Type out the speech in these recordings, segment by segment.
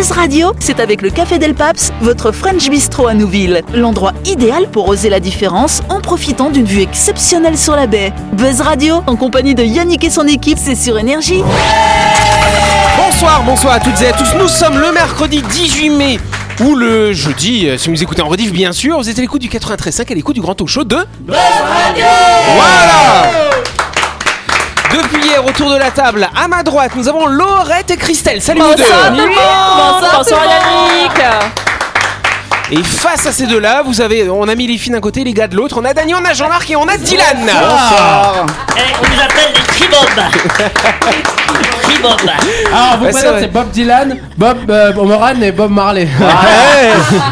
Buzz Radio, c'est avec le Café Del Paps, votre French Bistro à Nouville. L'endroit idéal pour oser la différence en profitant d'une vue exceptionnelle sur la baie. Buzz Radio, en compagnie de Yannick et son équipe, c'est sur Énergie. Bonsoir, bonsoir à toutes et à tous. Nous sommes le mercredi 18 mai ou le jeudi, euh, si vous écoutez en rediff bien sûr, vous êtes à l'écoute du 93.5 à l'écoute du grand talk show de Buzz Radio Voilà depuis hier, autour de la table, à ma droite, nous avons Laurette et Christelle. Salut vous deux Bonsoir, bonsoir Yannick Et face à ces deux-là, vous avez, on a mis les filles d'un côté, les gars de l'autre. On a Daniel, on a Jean-Marc et on a Dylan. Eh, on nous appelle les Tribob. Tribob. Alors, vous présente, c'est Bob Dylan, Bob euh, Moran et Bob Marley. Ouais.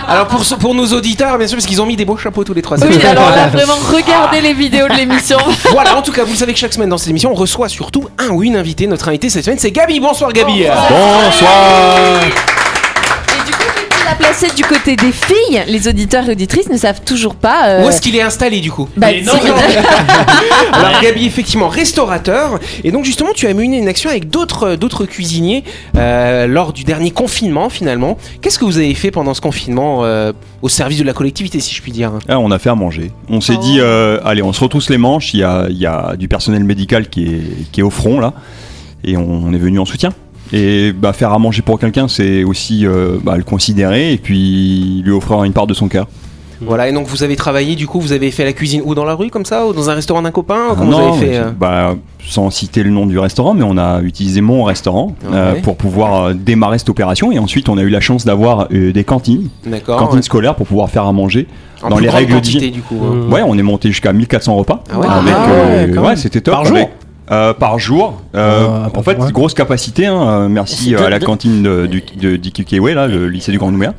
Alors pour, ce- pour nos auditeurs, bien sûr, parce qu'ils ont mis des beaux chapeaux tous les trois. Oui, alors là, vraiment, regardez les vidéos de l'émission. Voilà, en tout cas, vous le savez que chaque semaine dans cette émission, on reçoit surtout un ou une invitée. Notre invité cette semaine, c'est Gabi. Bonsoir Gabi. Coup, placé du côté des filles Les auditeurs et auditrices ne savent toujours pas. euh, Où est-ce qu'il est installé du coup bah, Mais non, c'est-. Alors Gabi, effectivement, restaurateur. Et donc justement, tu as mené une action avec d'autres d'autres cuisiniers euh, lors du dernier confinement finalement. Qu'est-ce que vous avez fait pendant ce confinement euh, au service de la collectivité, si je puis dire Ah, on a fait à manger. On s'est dit, euh, allez, on se retrousse les manches. Il y a, il y a du personnel médical qui est, qui est au front là, et on, on est venu en soutien. Et bah, faire à manger pour quelqu'un, c'est aussi euh, bah, le considérer et puis lui offrir une part de son cœur. Voilà, et donc vous avez travaillé, du coup, vous avez fait la cuisine ou dans la rue comme ça, ou dans un restaurant d'un copain Comment Non, vous avez fait mais, euh bah, sans citer le nom du restaurant, mais on a utilisé mon restaurant euh, Ouais. pour pouvoir euh, démarrer cette opération. Et ensuite, on a eu la chance d'avoir euh, des cantines, cantines scolaires pour pouvoir faire à manger. En dans les règles quantité, du coup. hein. Mmh. Ouais, on est monté jusqu'à 1400 repas. Ah ouais avec, Ah euh, ouais, c'était top. Par jour avec- euh, Par jour. Euh, Ah, en fait, grosse capacité. hein, euh, merci à la de- cantine de, du, de, d'IQKW, là, le lycée du Grand Nouméa.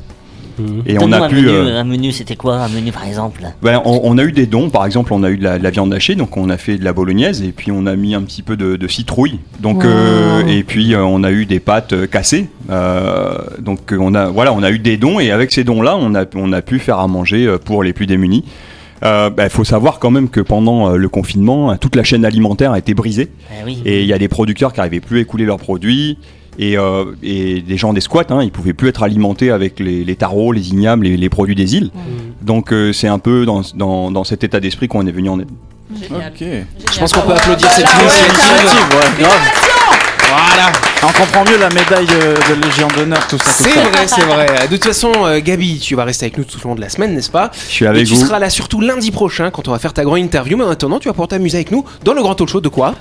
Mhm. Et on a un pu. menu, euh, un menu, c'était quoi un menu par exemple? Ben, on, on a eu des dons, par exemple, on a eu de la, de la viande hachée, donc on a fait de la bolognaise, et puis on a mis un petit peu de, de citrouille, donc euh, et puis euh, on a eu des pâtes cassées, euh, donc on a voilà, on a eu des dons, et avec ces dons-là, on a on a pu faire à manger pour les plus démunis. Il faut savoir quand même que pendant euh, le confinement, euh, toute la chaîne alimentaire a été brisée. Eh oui. Et il y a des producteurs qui n'arrivaient plus à écouler leurs produits. Et, euh, et des gens des squats, hein, ils pouvaient plus être alimentés avec les, les tarots, les ignames, les, les produits des îles. Donc euh, c'est un peu dans, dans, dans cet état d'esprit qu'on est venu en aide. Ok. Je pense qu'on peut applaudir cette Voilà, ouais, initiative. Voilà, On comprend mieux la médaille de, de Légion d'honneur, tout ça. c'est vrai, c'est vrai. De toute façon, euh, Gabi, tu vas rester avec nous tout au long de la semaine, n'est-ce pas Je suis Et avec tu vous. seras là surtout lundi prochain quand on va faire ta grande interview. Mais en attendant, tu vas pouvoir t'amuser avec nous dans le grand talk show de quoi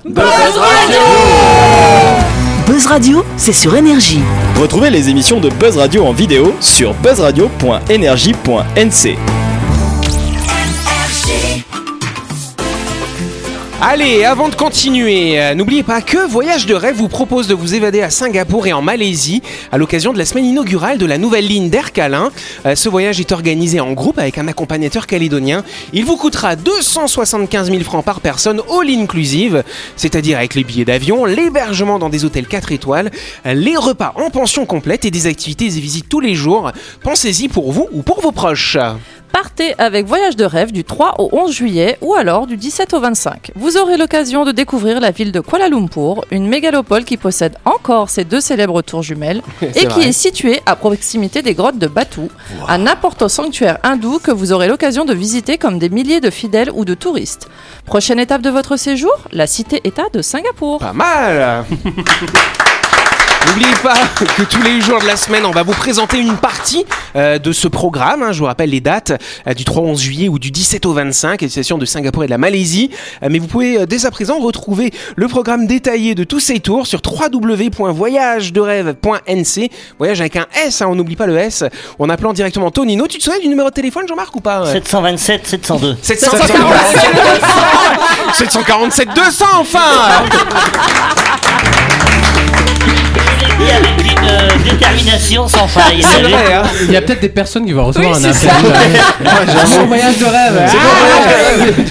Buzz Radio, c'est sur Énergie. Retrouvez les émissions de Buzz Radio en vidéo sur buzzradio.energie.nc. Allez, avant de continuer, euh, n'oubliez pas que Voyage de rêve vous propose de vous évader à Singapour et en Malaisie à l'occasion de la semaine inaugurale de la nouvelle ligne d'Air Calin. Euh, ce voyage est organisé en groupe avec un accompagnateur calédonien. Il vous coûtera 275 000 francs par personne all inclusive, c'est-à-dire avec les billets d'avion, l'hébergement dans des hôtels 4 étoiles, les repas en pension complète et des activités et visites tous les jours. Pensez-y pour vous ou pour vos proches. Partez avec Voyage de rêve du 3 au 11 juillet ou alors du 17 au 25. Vous aurez l'occasion de découvrir la ville de Kuala Lumpur, une mégalopole qui possède encore ses deux célèbres tours jumelles et qui est située à proximité des grottes de Batu, un important sanctuaire hindou que vous aurez l'occasion de visiter comme des milliers de fidèles ou de touristes. Prochaine étape de votre séjour, la cité-État de Singapour. Pas mal N'oubliez pas que tous les jours de la semaine, on va vous présenter une partie euh, de ce programme. hein. Je vous rappelle les dates euh, du 3 au 11 juillet ou du 17 au 25, destination de Singapour et de la Malaisie. Euh, mais vous pouvez dès à présent retrouver le programme détaillé de tous ces tours sur www.voyagederêve.nc. Voyage avec un S, hein, on n'oublie pas le S. En appelant directement Tonino. Tu te souviens du numéro de téléphone, Jean-Marc, ou pas 727, 702. 747 200 747 200 enfin Avec une euh, détermination sans faille. C'est vrai, hein Il y a peut-être des personnes qui vont recevoir Oui, un c'est appel. Mon voyage de rêve.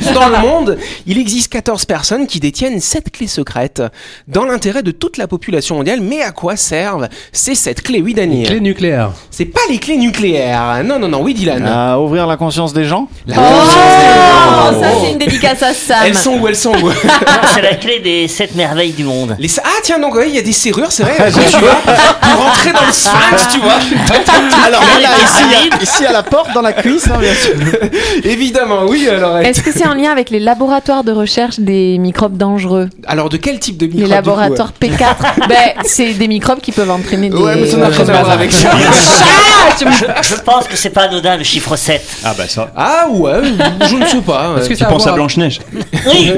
C'est Dans le monde, il existe 14 personnes qui détiennent 7 clés secrètes dans l'intérêt de toute la population mondiale. Mais à quoi servent ces 7 clés Oui, Daniel? Clé nucléaire. C'est pas les clés nucléaires. Non, non, non, oui, Dylan. À ouvrir la conscience des gens? La Oh, conscience des- ça c'est une dédicace à Sam. Elles sont où Elles sont où? C'est la clé des 7 merveilles du monde. Les... Ah, tiens, donc, ouais, il y a des serrures, c'est vrai. Tu vas, pour rentrer dans le sphinx, tu vois. Alors Là, là, les ici, il y a- pyramides. ici à la porte, dans la cuisse, hein, bien sûr. Évidemment, oui, alors. Est-ce que c'est en lien avec les laboratoires de recherche des microbes dangereux Alors, de quel type de Les microbe laboratoires P4 Ben, c'est des microbes qui peuvent entraîner des. Ouais, mais ça n'a rien à voir avec ça. Je pense que c'est pas anodin le chiffre 7. Ah bah ça. Ah ouais, je ne sais pas. Est-ce que Tu ça a penses à voir- Blanche-Neige Oui,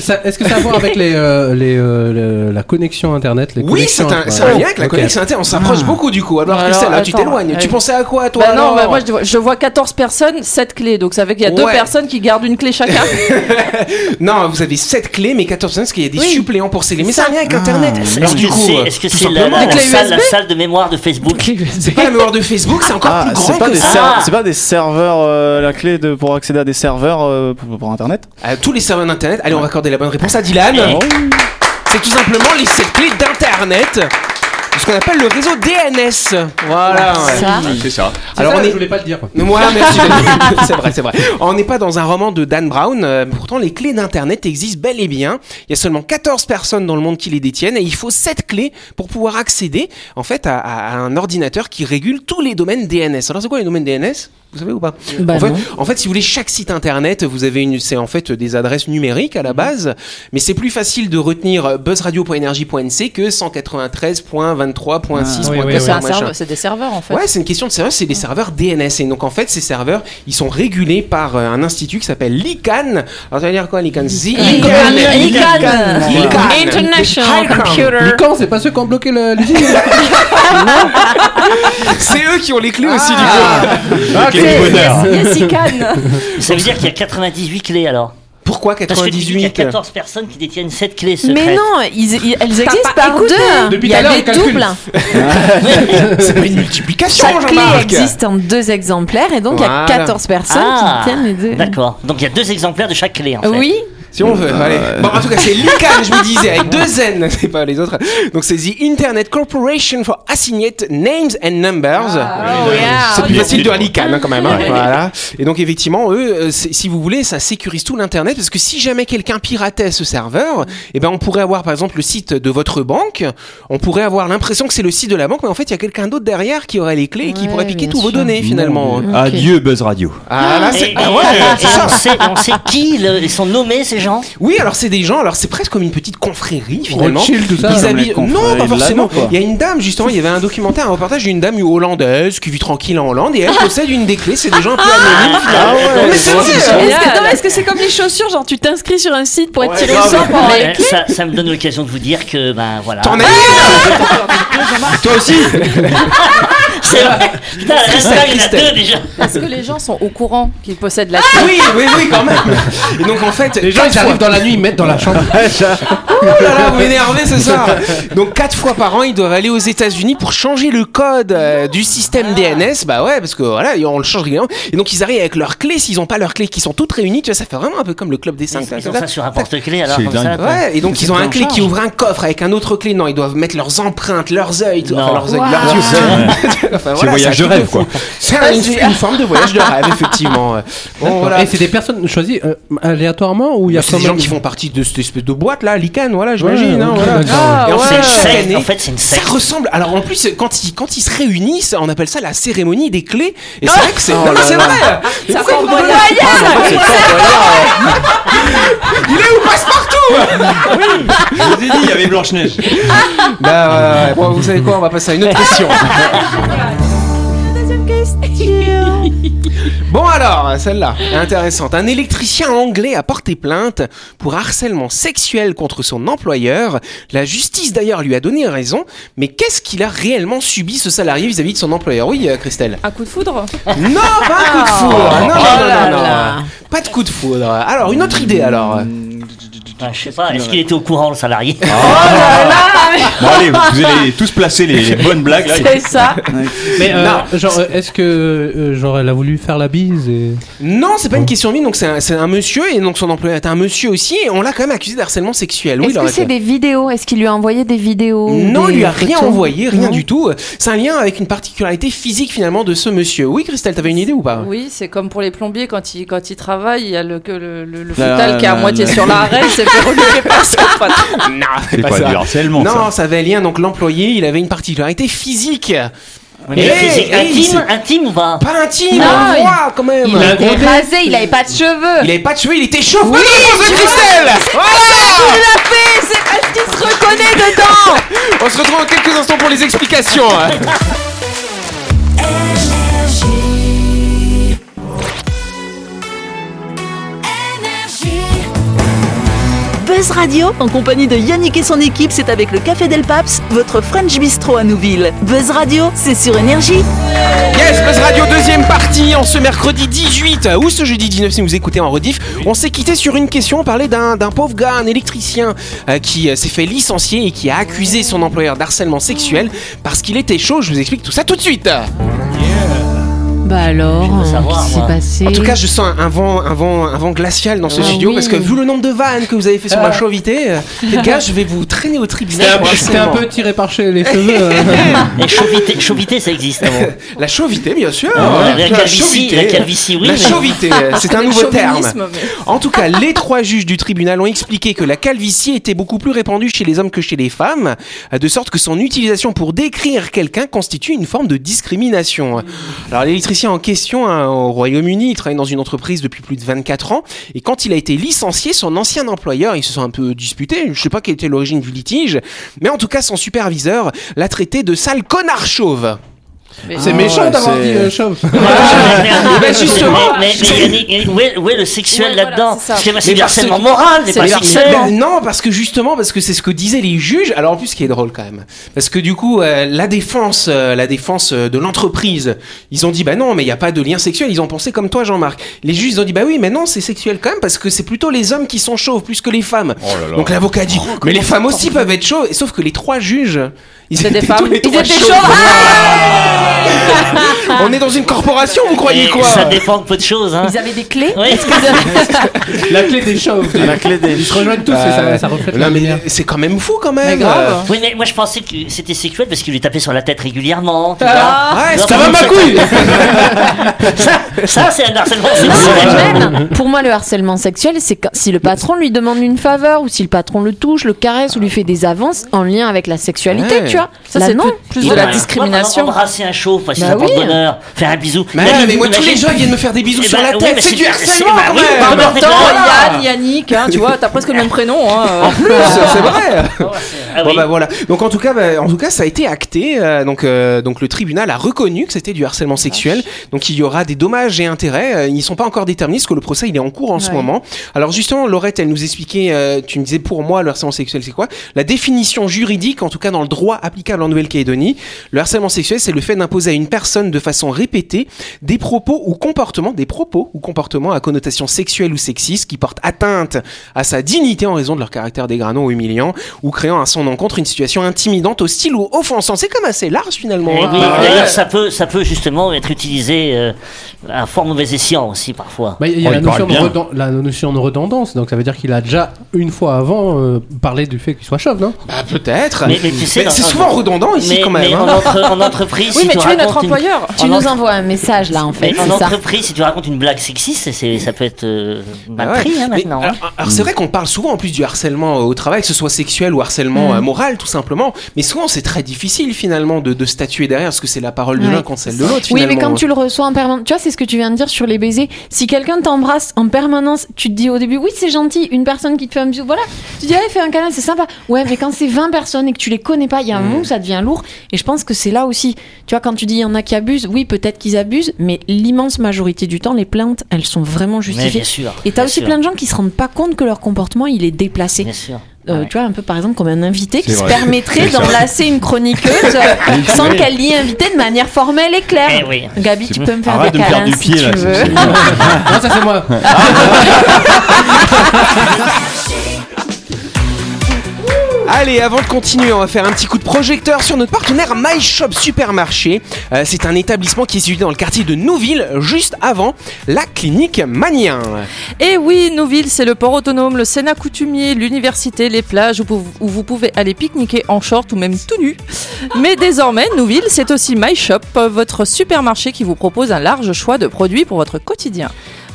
ça- Est-ce que ça a à voir avec les, euh, les, euh, la connexion internet les Oui, c'est un, c'est un lien avec la connexion Internet. On s'approche beaucoup du coup. Alors, Alors, Christelle, là, tu t'éloignes. Tu euh, pensais à quoi, toi Bah non, bah moi je vois, je vois 14 personnes, 7 clés. Donc ça fait qu'il y a deux personnes qui gardent une clé chacun. Non, vous avez 7 clés, mais 14 personnes, parce qu'il y a des Oui. suppléants pour ces clés. Mais c'est un lien avec Internet. est-ce que c'est euh, est-ce que c'est la, salle, de mémoire de Facebook c'est pas la mémoire de Facebook, c'est encore Ah, plus grand c'est pas, que des ça. Ah. c'est pas des serveurs, euh, la clé pour accéder à des serveurs pour, Internet tous les serveurs d'Internet. Allez, on va accorder la bonne réponse à Dylan. C'est tout simplement les 7 clés d'Internet. Ce qu'on appelle le réseau DNS. Voilà. ouais. Ça. C'est ça. Alors ça, on je est. voulais pas le dire. Ouais, merci. c'est vrai, c'est vrai. On n'est pas dans un roman de Dan Brown. euh, pourtant, les clés d'Internet existent bel et bien. Il y a seulement 14 personnes dans le monde qui les détiennent et il faut 7 clés pour pouvoir accéder, en fait, à, à- à un ordinateur qui régule tous les domaines DNS. Alors, c'est quoi les domaines DNS Vous savez ou pas Bah en, fait, non. en fait, si vous voulez, chaque site internet, vous avez une, c'est en fait des adresses numériques à la base, mais c'est plus facile de retenir buzzradio.energie.nc que 193.23.6. Ah, oui, oui, C'est des serveurs en fait. Ouais, c'est une question de serveur, c'est des serveurs DNS. Et donc en fait, ces serveurs, ils sont régulés par euh, un institut qui s'appelle l'ICANN. Alors ça veut dire quoi, l'ICANN The ICANN. ICANN. ICANN. International. Computer. Lican, c'est pas ceux qui ont bloqué le- l'usine C'est eux qui ont les clés aussi du Ah. coup. Ah. Ça veut dire qu'il y a 98 clés alors. Pourquoi Parce que tu dis qu'il y a 98 14 personnes qui détiennent cette clé secrète. Mais non, ils- ils- elles existent pas- par écoute, deux. depuis Il y tout à a l'heure, des calcule. doubles. C'est pas une multiplication, Chaque clé Jean-Marc. existe en deux exemplaires et donc il y a Voilà. 14 personnes Ah, qui tiennent les deux. D'accord. Donc il y a deux exemplaires de chaque clé en fait. Oui, Si on veut, allez. Bon, en tout cas, c'est l'ICANN, je vous disais, avec deux N, c'est pas les autres. Donc, c'est The Internet Corporation for Assigned Names and Numbers. Oh, yeah. C'est plus facile de l'ICANN hein, quand même. hein. Voilà. Et donc, effectivement, eux, euh, si vous voulez, ça sécurise tout l'Internet parce que si jamais quelqu'un piratait ce serveur, eh ben, on pourrait avoir, par exemple, le site de votre banque. On pourrait avoir l'impression que c'est le site de la banque, mais en fait, il y a quelqu'un d'autre derrière qui aurait les clés et qui Ouais, pourrait piquer tous vos données finalement. Adieu Buzz Radio. Ah, là, c'est. et- ah ouais, et ça. on, sait, on sait qui le- ils sont nommés ces gens Oui, alors c'est des gens, alors c'est presque comme une petite confrérie finalement. Rothschild, tout ça. Ils confrères Non, pas forcément. quoi. Il y a une dame, justement, il y avait un documentaire, un reportage d'une dame hollandaise qui vit tranquille en Hollande et elle possède une des clés. C'est des gens un peu anonymes. Ah Non, mais c'est vrai, Est-ce que, non, mais est-ce que c'est comme les chaussures, genre tu t'inscris sur un site pour être Ouais, tiré au sort pour avoir les Mais clés ça, ça me donne l'occasion de vous dire que ben voilà. T'en as Toi aussi C'est vrai. Putain, il y en a Christelle. deux déjà. Est-ce que les gens sont au courant qu'ils possèdent la clé Oui, oui, oui, quand même. Et donc en fait, Les gens, ils arrivent dans la nuit, ils mettent dans la chambre. Oh là là, vous m'énervez, c'est ça. Donc quatre fois par an, ils doivent aller aux États-Unis pour changer le code euh, du système DNS. Bah ouais, parce que voilà, on le change régulièrement. Et donc ils arrivent avec leurs clés. S'ils n'ont pas leurs clés qui sont toutes réunies, tu vois, ça fait vraiment un peu comme le club des cinq. Ils ont ça sur un porte-clés alors comme ça. Ouais, et donc ils ont un clé qui ouvre un coffre avec un autre clé. Non, ils doivent mettre leurs empreintes, leurs yeux, tout- enfin Non. leurs yeux, Wow. leurs yeux. Enfin, voilà, voyage de rêve, quoi. C'est un- une, une forme de voyage de rêve, effectivement. Bon, voilà. Et c'est des personnes choisies euh, aléatoirement ou il y a des gens qui font partie de cette espèce de boîte là, l'ICANN, voilà, j'imagine. Ouais, hein, ok, voilà. Ah, Et en ouais. fait, C'est une chaque secte. année, En fait, c'est une ça secte. ressemble. Alors en plus, quand ils, quand ils se réunissent, on appelle ça la cérémonie des clés. Et c'est vrai que c'est. Oh non, c'est vrai Ça Boyard. Il est où Passe-Partout Je vous ai dit, il y avait Blanche-Neige. Bah ouais, ouais. Bon, vous savez quoi On va passer à une autre question. Bon alors, celle-là, est intéressante. Un électricien anglais a porté plainte pour harcèlement sexuel contre son employeur. La justice d'ailleurs lui a donné raison. Mais qu'est-ce qu'il a réellement subi ce salarié vis-à-vis de son employeur? Oui, euh, Christelle. Un coup de foudre? Non, pas un coup de foudre. Non, non, Oh non, là non, non. là. Pas de coup de foudre. Alors, une autre idée alors. Enfin, je sais pas, est-ce qu'il était au courant le salarié Bon, allez, vous allez tous placer les, les bonnes blagues là. C'est ça. Mais euh, Non. genre, euh, est-ce que euh, genre elle a voulu faire la bise et... Non, c'est pas une question de mine. Donc, c'est un, c'est un monsieur et donc son employeur est un monsieur aussi. Et on l'a quand même accusé d'harcèlement sexuel. Oui, Est-ce que c'est des vidéos? Est-ce qu'il lui a envoyé des vidéos Non, des il lui a rien envoyé, rien Non. du tout. C'est un lien avec une particularité physique finalement de ce monsieur. Oui, Christelle, t'avais une idée ou pas? Oui, c'est comme pour les plombiers quand ils, quand ils travaillent, il y a le, que le, le, le La- fœtal qui est à la- moitié la- sur l'arrêt, c'est Non, C'est pas ça. du harcèlement, Non, ça. ça avait un lien. Donc l'employé, il avait une particularité physique. Intime, intime ou pas Pas intime, Non, on le il- voit quand même. Il était rasé, il avait pas de cheveux. Il avait pas de cheveux, il était. Bonne réponse de Christelle Voilà C'est parce qu'il se reconnaît dedans? On se retrouve dans quelques instants pour les explications. Buzz Radio, en compagnie de Yannick et son équipe, c'est avec le Café Del Paps, votre French Bistro à Nouville. Buzz Radio, c'est sur Énergie. Yes, Buzz Radio, deuxième partie, en ce mercredi 18 ou ce jeudi 19 si vous écoutez en rediff. On s'est quitté sur une question, on parlait d'un pauvre gars, un électricien, euh, qui euh, s'est fait licencier et qui a accusé son employeur d'harcèlement sexuel parce qu'il était chaud. Je vous explique tout ça tout de suite. Bah alors, savoir, qu'est-ce qui s'est passé En tout cas, je sens un, vent, un, vent, un vent glacial dans ce Ah studio oui. parce que vu le nombre de vannes que vous avez fait sur ma chauvité, euh, les gars, je vais vous traîner au tribunal. C'était un, peu tiré par chez les cheveux. euh. Et chauvité, chauvité, ça existe avant. La chauvité, bien sûr. la La calvitie, chauvité. la calvitie, oui. La mais- chauvité, euh, c'est un nouveau terme. mais- En tout cas, les trois juges du tribunal ont expliqué que la calvitie était beaucoup plus répandue chez les hommes que chez les femmes, de sorte que son utilisation pour décrire quelqu'un constitue une forme de discrimination. Alors en question hein, au Royaume-Uni, il travaille dans une entreprise depuis plus de 24 ans, et quand il a été licencié, son ancien employeur, ils se sont un peu disputés, je sais pas quelle était l'origine du litige, mais en tout cas son superviseur l'a traité de sale connard chauve. C'est Ah méchant ouais, d'avoir dit euh, chauve. Justement, mais, mais, mais Yannick, où est, où est le sexuel Ouais, voilà, là-dedans c'est c'est du harcèlement que- moral, c'est pas sexuel. Ben, non, parce que justement, parce que c'est ce que disaient les juges. Alors en plus, ce qui est drôle quand même, parce que du coup, euh, la défense, euh, la défense de l'entreprise, ils ont dit bah non, mais il n'y a pas de lien sexuel. Ils ont pensé comme toi, Jean-Marc. Les juges, ils ont dit bah oui, mais non, c'est sexuel quand même parce que c'est plutôt les hommes qui sont chauves plus que les femmes. Donc l'avocat dit mais les femmes aussi peuvent être chauves. Sauf que les trois juges, ils des étaient femmes. Ils chauves. On est dans une corporation, vous croyez Et quoi Ça dépend de peu de choses. Hein. Ils avaient des clés Oui. La clé des chauves. La clé des. Ils se rejoignent tous et ça, ça reflète la mais c'est quand même fou quand même. Mais grave. Oui, mais moi je pensais que c'était sexuel parce qu'il lui tapait sur la tête régulièrement. Ah. Ouais, vois. ça va ma couille Ça, ça, c'est un harcèlement sexuel. même, pour moi, le harcèlement sexuel, c'est si le patron lui demande une faveur ou si le patron le touche, le caresse ou lui fait des avances en lien avec la sexualité, Ouais. tu vois. Ça, c'est non. plus, de la discrimination. moi, Embrasser parce qu'il Bah apporte oui. bonheur, faire un bisou. Mais, Imagine- mais moi tous les gens viennent me faire des bisous Eh sur ben, la tête, c'est du harcèlement bah quand oui, même. bah, En même Voilà. temps, Yann, Yannick, hein, tu vois, t'as presque le même prénom. Hein, En plus, c'est vrai. Ah Bon oui. bah voilà. Donc en tout cas, bah, en tout cas, ça a été acté. euh, donc euh, donc le tribunal a reconnu que c'était du harcèlement sexuel. Donc il y aura des dommages et intérêts. Euh, ils sont pas encore déterminés parce que le procès il est en cours en ce moment. Alors justement, Laurette, elle nous expliquait. euh, tu me disais pour moi le harcèlement sexuel c'est quoi? La définition juridique, en tout cas dans le droit applicable en Nouvelle-Calédonie, le harcèlement sexuel c'est le fait d'imposer à une personne de façon répétée des propos ou comportements, des propos ou comportements à connotation sexuelle ou sexiste qui portent atteinte à sa dignité en raison de leur caractère dégradant ou humiliant ou créant à son encontre une situation intimidante, hostile ou offensante. C'est comme assez large finalement. Hein. oui, Ah, d'ailleurs, ouais. ça peut, ça peut justement être utilisé euh, à fort mauvais escient aussi parfois. Bah, Il y a Oh, la, notion de bien. redon- la notion de redondance, donc ça veut dire qu'il a déjà une fois avant euh, parlé du fait qu'il soit chauve, non? Bah, peut-être. Mais- mais tu sais, c'est souvent redondant ici mais, quand même. mais hein. en, entre- en entreprise, si mais tu, tu es notre une- employeur. Tu en nous entre- envoies un message là en fait, en entreprise, si tu racontes une blague sexiste, ça peut être euh, mal Ah ouais. pris hein, Mais, maintenant. hein. alors, c'est vrai qu'on parle souvent en plus du harcèlement au travail, que ce soit sexuel ou harcèlement Mm. euh, moral tout simplement. Mais souvent c'est très difficile finalement de, de statuer derrière parce que c'est la parole de l'un contre celle de l'autre. Oui, mais quand tu le reçois en permanence, tu vois, c'est ce que tu viens de dire sur les baisers. Si quelqu'un t'embrasse en permanence, tu te dis au début, oui, c'est gentil, une personne qui te fait un bisou, voilà. Tu dis, allez, fais un câlin, c'est sympa. Ouais, mais quand c'est 20 personnes et que tu les connais pas, il y a un moment où ça devient lourd. Et je pense que c'est là aussi. Tu vois, quand tu dis, il y en a qui abusent, oui, peut-être qu'ils abusent, mais l'immense majorité du temps, les plaintes, elles sont vraiment Mais justifiées. bien sûr. Et t'as aussi sûr, plein de gens qui se rendent pas compte que leur comportement, il est déplacé. Bien sûr. Euh, Ouais. Tu vois, un peu par exemple comme un invité qui se vrai. permettrait d'enlacer une chroniqueuse euh, sans qu'elle l'y invite de manière formelle et claire. Eh oui. Gabi, tu peux me faire Arrête des de me faire câlins si pied, là, tu veux. Non, ça c'est moi. Allez, avant de continuer, on va faire un petit coup de projecteur sur notre partenaire My Shop Supermarché. Euh, c'est un établissement qui est situé dans le quartier de Nouville, juste avant la clinique Manien. Et oui, Nouville, c'est le port autonome, le Sénat coutumier, l'université, les plages où vous pouvez aller pique-niquer en short ou même tout nu. Mais désormais, Nouville, c'est aussi My Shop, votre supermarché qui vous propose un large choix de produits pour votre quotidien.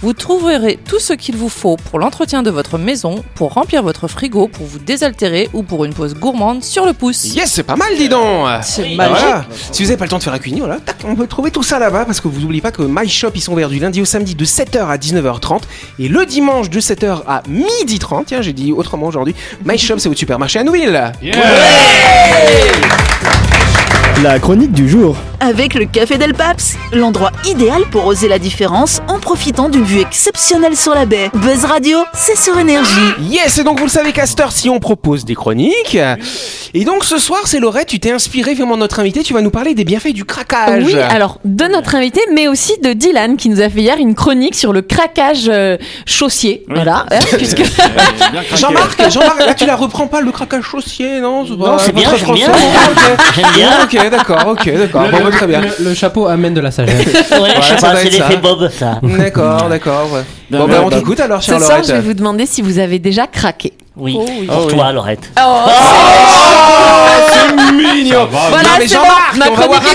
Vous trouverez tout ce qu'il vous faut pour l'entretien de votre maison, pour remplir votre frigo, pour vous désaltérer ou pour une pause gourmande sur le pouce. Yes, c'est pas mal, dis donc C'est Bah magique. voilà. Si vous n'avez pas le temps de faire la cuisine, voilà, tac, on peut trouver tout ça là-bas parce que vous n'oubliez pas que My Shop ils sont ouverts du lundi au samedi de 7h à 19h30 et le dimanche de 7h à 12h30. Tiens, j'ai dit autrement aujourd'hui. My Shop c'est votre supermarché à Nouville. La chronique du jour. Avec le Café Del Paps, l'endroit idéal pour oser la différence en profitant d'une vue exceptionnelle sur la baie. Buzz Radio, c'est sur énergie. Yes, et donc vous le savez, Castor, si on propose des chroniques. Et donc ce soir, c'est Laurette, tu t'es inspiré vraiment de notre invité, tu vas nous parler des bienfaits du craquage. Oui, alors de notre invité, mais aussi de Dylan qui nous a fait hier une chronique sur le craquage euh, chaussier. Voilà, hein, puisque Jean-Marc, Jean-Marc, là tu la reprends pas le craquage chaussier, non Non, c'est bien, j'aime bien. français Ok. J'aime bien. Ok, d'accord, ok, d'accord. Bah, très bien. Le, le chapeau amène de la sagesse. Ouais, je doit c'est l'effet ça. Bob, ça. D'accord, d'accord. ouais. Bon, bah, on t'écoute alors, ce chère soir, je vais vous demander si vous avez déjà craqué. Oui, Oh oui. pour Oh oui. toi, Laurette. Oh, c'est mignon. Voilà, non, mais c'est Jean-Marc, bon, ma on va avoir un.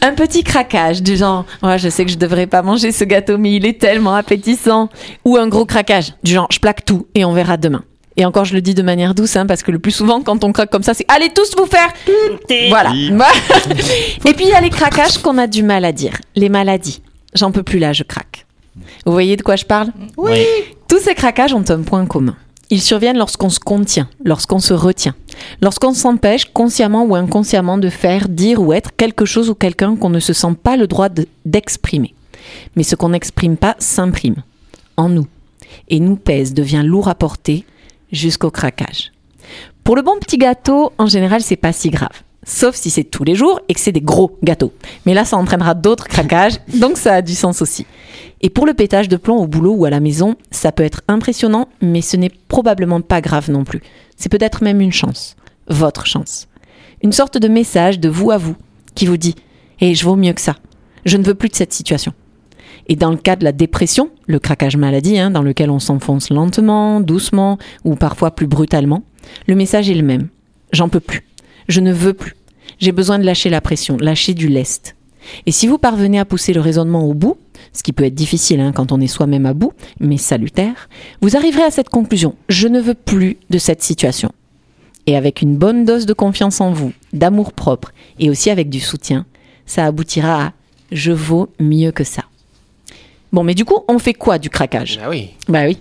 Un petit craquage du genre, ouais, je sais que je devrais pas manger ce gâteau, mais il est tellement appétissant. Ou un gros craquage du genre, je plaque tout et on verra demain. Et encore, je le dis de manière douce, hein, parce que le plus souvent, quand on craque comme ça, c'est allez tous vous faire. Voilà. et puis il y a les craquages qu'on a du mal à dire, les maladies. J'en peux plus là, je craque. Vous voyez de quoi je parle? Oui. Tous ces craquages ont un point commun. Ils surviennent lorsqu'on se contient, lorsqu'on se retient, lorsqu'on s'empêche consciemment ou inconsciemment de faire, dire ou être quelque chose ou quelqu'un qu'on ne se sent pas le droit de- d'exprimer. Mais ce qu'on n'exprime pas s'imprime en nous et nous pèse, devient lourd à porter jusqu'au craquage. Pour le bon petit gâteau, en général, c'est pas si grave. Sauf si c'est tous les jours et que c'est des gros gâteaux. Mais là, ça entraînera d'autres craquages, donc ça a du sens aussi. Et pour le pétage de plomb au boulot ou à la maison, ça peut être impressionnant, mais ce n'est probablement pas grave non plus. C'est peut-être même une chance. Votre chance. Une sorte de message de vous à vous qui vous dit Hé, je vaux mieux que ça. Je ne veux plus de cette situation. Et dans le cas de la dépression, le craquage maladie, hein, dans lequel on s'enfonce lentement, doucement ou parfois plus brutalement, le message est le même. J'en peux plus. Je ne veux plus. J'ai besoin de lâcher la pression, lâcher du lest. Et si vous parvenez à pousser le raisonnement au bout, ce qui peut être difficile hein, quand on est soi-même à bout, mais salutaire, vous arriverez à cette conclusion. Je ne veux plus de cette situation. Et avec une bonne dose de confiance en vous, d'amour propre et aussi avec du soutien, ça aboutira à je vaux mieux que ça. Bon, mais du coup, on fait quoi du craquage Ah oui. Bah oui.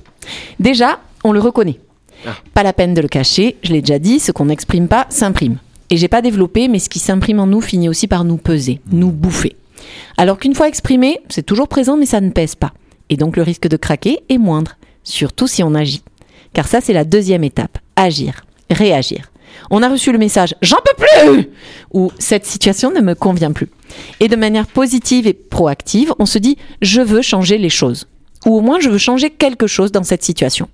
Déjà, on le reconnaît. Ah. Pas la peine de le cacher, je l'ai déjà dit, ce qu'on n'exprime pas s'imprime. Et j'ai pas développé, mais ce qui s'imprime en nous finit aussi par nous peser, nous bouffer. Alors qu'une fois exprimé, c'est toujours présent, mais ça ne pèse pas. Et donc le risque de craquer est moindre, surtout si on agit. Car ça, c'est la deuxième étape. Agir, réagir. On a reçu le message J'en peux plus ou Cette situation ne me convient plus. Et de manière positive et proactive, on se dit Je veux changer les choses. Ou au moins, je veux changer quelque chose dans cette situation.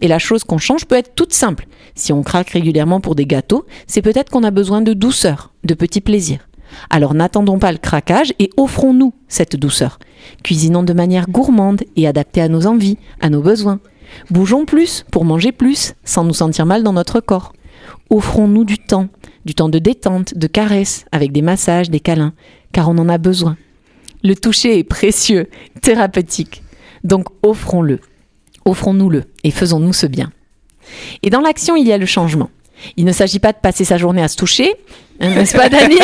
Et la chose qu'on change peut être toute simple. Si on craque régulièrement pour des gâteaux, c'est peut-être qu'on a besoin de douceur, de petits plaisirs. Alors n'attendons pas le craquage et offrons-nous cette douceur. Cuisinons de manière gourmande et adaptée à nos envies, à nos besoins. Bougeons plus pour manger plus, sans nous sentir mal dans notre corps. Offrons-nous du temps, du temps de détente, de caresse, avec des massages, des câlins, car on en a besoin. Le toucher est précieux, thérapeutique. Donc offrons-le. Offrons-nous-le et faisons-nous ce bien. Et dans l'action, il y a le changement. Il ne s'agit pas de passer sa journée à se toucher, hein, n'est-ce pas, Dani?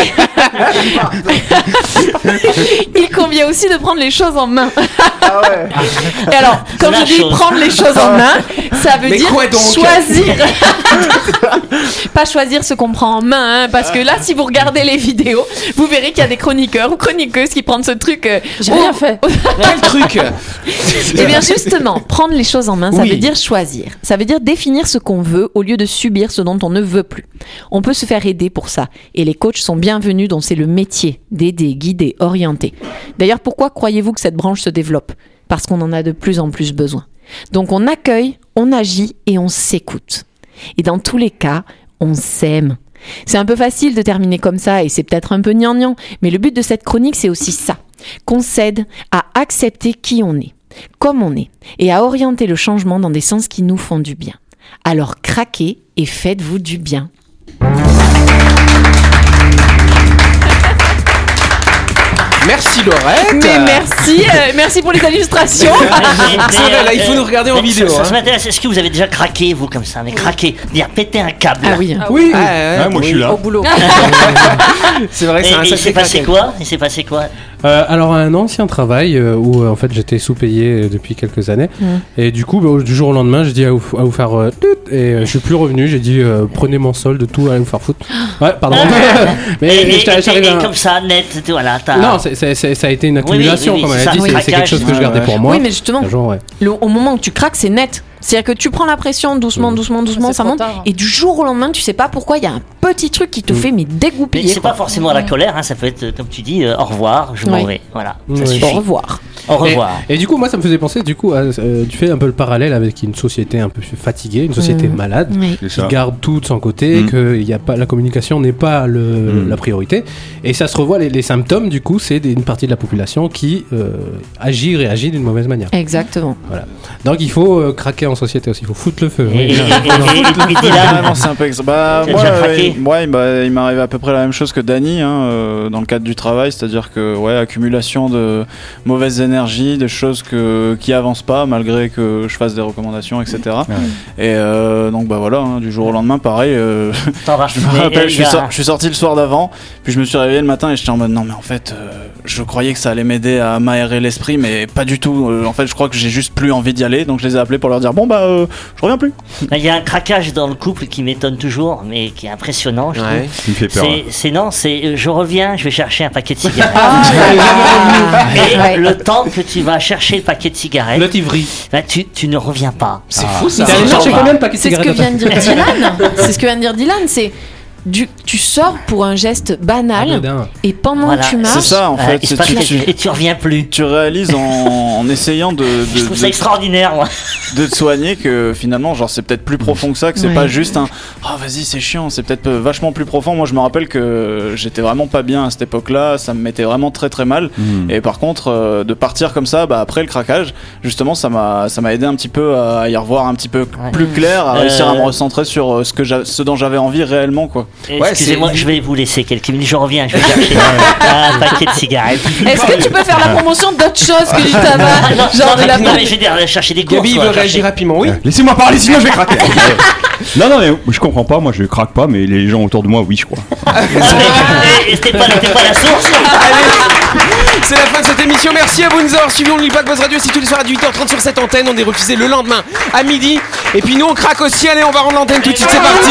aussi de prendre les choses en main. Et alors, quand je dis chose. prendre les choses en main, ça veut Mais dire choisir. pas choisir ce qu'on prend en main, hein, parce que là, si vous regardez les vidéos, vous verrez qu'il y a des chroniqueurs ou chroniqueuses qui prennent ce truc. euh, J'ai oh, rien fait. Quel truc? Eh bien justement, prendre les choses en main, ça Oui. veut dire choisir. Ça veut dire définir ce qu'on veut au lieu de subir ce dont on ne veut plus. On peut se faire aider pour ça. Et les coachs sont bienvenus dont c'est le métier d'aider, guider, orienter. D'ailleurs, pourquoi croyez-vous que cette branche se développe? Parce qu'on en a de plus en plus besoin. Donc on accueille, on agit et on s'écoute. Et dans tous les cas, on s'aime. C'est un peu facile de terminer comme ça et c'est peut-être un peu gnangnan, mais le but de cette chronique, c'est aussi ça. Qu'on s'aide à accepter qui on est, comme on est, et à orienter le changement dans des sens qui nous font du bien. Alors craquez et faites-vous du bien. Merci Laurette. Mais merci, euh, merci pour les illustrations. C'est vrai, là, il faut nous regarder en vidéo, Ça, ça, hein. ça m'intéresse. Est-ce que vous avez déjà craqué, vous, comme ça Mais craqué, dire péter un câble. Ah oui. Oui. Ah, ouais, Ouais, moi je suis là. Au boulot. c'est vrai, c'est un et il sacré s'est passé quoi? Il s'est passé quoi? Euh, alors un ancien travail euh, où euh, en fait j'étais sous-payé euh, depuis quelques années et du coup bah, du jour au lendemain j'ai dit à vous, à vous faire euh, tut et euh, je suis plus revenu j'ai dit euh, prenez mon solde tout allez vous faire foutre ouais pardon mais j'étais- et- j'arrive et à- comme ça, net, tu- voilà. non c'est- c'est- c'est- ça a été une oui, accumulation oui, comme c'est elle a dit c'est- c'est quelque chose que je gardais pour moi Oui, mais justement, Un jour, ouais. le- au moment où tu craques, c'est net. C'est-à-dire que tu prends la pression doucement, doucement, doucement, c'est ça monte. tard. Et du jour au lendemain, tu sais pas pourquoi, il y a un petit truc qui te fait mais Mais dégoupiller. c'est pas forcément à la colère, hein, ça peut être, comme tu dis, euh, au revoir, je m'en Oui. vais. Voilà, Oui. ça Au suffit. Au revoir. Au revoir. Et, et du coup, moi, ça me faisait penser, du coup, à, euh, tu fais un peu le parallèle avec une société un peu fatiguée, une société Mhm. malade, Oui. Qui garde tout de son côté, Mm. que il y a pas, la communication n'est pas le, Mm. la priorité. Et ça se revoit, les, les symptômes, du coup, c'est une partie de la population qui euh, agit, réagit d'une mauvaise manière. Exactement. Donc il faut euh, craquer en société aussi, il faut foutre le feu. Et, Oui. et- et- et- et- et Dylan, Ah non, c'est un peu ex- Bah, T'as moi, ouais, bah, il m'est arrivé à peu près la même chose que Dany hein, euh, dans le cadre du travail, c'est-à-dire que ouais, accumulation de mauvaises énergies, des choses que, qui avancent pas malgré que je fasse des recommandations, etc. Et euh, donc bah voilà, hein, du jour au lendemain, pareil. euh, je me rappelle, je suis, je sorti le soir d'avant, puis je me suis réveillé le matin et j'étais en mode non mais en fait, euh, je croyais que ça allait m'aider à m'aérer l'esprit, mais pas du tout. Euh, en fait, je crois que j'ai juste plus envie d'y aller, donc je les ai appelés pour leur dire bon bah euh, je reviens plus. Il y a un craquage dans le couple qui m'étonne toujours, mais qui est impressionnant, je trouve. Ouais. Il me fait peur. C'est- C'est non, c'est euh, je reviens, je vais chercher un paquet de cigarettes. Ah, Et ouais. le temps que tu vas chercher le paquet de cigarettes, Le bah, tu, tu ne reviens pas. C'est fou ça. C'est ce que vient de dire Dylan. C'est ce que vient de dire Dylan. C'est du, tu sors pour un geste banal Anodin. et pendant Voilà. que tu C'est marches, ça en fait. tu, tu- et tu reviens plus. tu réalises en, en essayant de, de, Je trouve ça de- extraordinaire, moi. de te soigner que finalement, genre, c'est peut-être plus profond que ça, que c'est Ouais. pas juste un Ah, vas-y, c'est chiant, c'est peut-être euh, vachement plus profond. Moi, je me rappelle que j'étais vraiment pas bien à cette époque-là, ça me mettait vraiment très très mal. Mm. Et par contre, euh, de partir comme ça, bah, après le craquage, justement, ça m'a ça m'a aidé un petit peu à y revoir un petit peu Ouais. plus clair, à Euh, réussir à me recentrer sur euh, ce, que ce dont j'avais envie réellement, quoi. Ouais, Excusez-moi, je vais vous laisser quelques minutes. Je reviens, je vais chercher un paquet de cigarettes. est-ce que tu peux faire la promotion d'autres choses que du tabac non, Genre non, de la mais- non, mais je vais chercher des courses. Gabi il veut réagir rapidement, oui. Laissez-moi parler, sinon je vais craquer. non, non, mais je comprends pas. Moi, je craque pas, mais les gens autour de moi, oui, je crois. C'était pas, la source. C'est la fin de cette émission. Merci à vous de nous avoir suivis. On n'oublie pas que Buzz Radio, c'est tous les soirs à 18h30 sur cette antenne. On est refusé le lendemain à midi. Et puis nous, on craque aussi. Allez, on va rendre l'antenne tout de suite. C'est parti.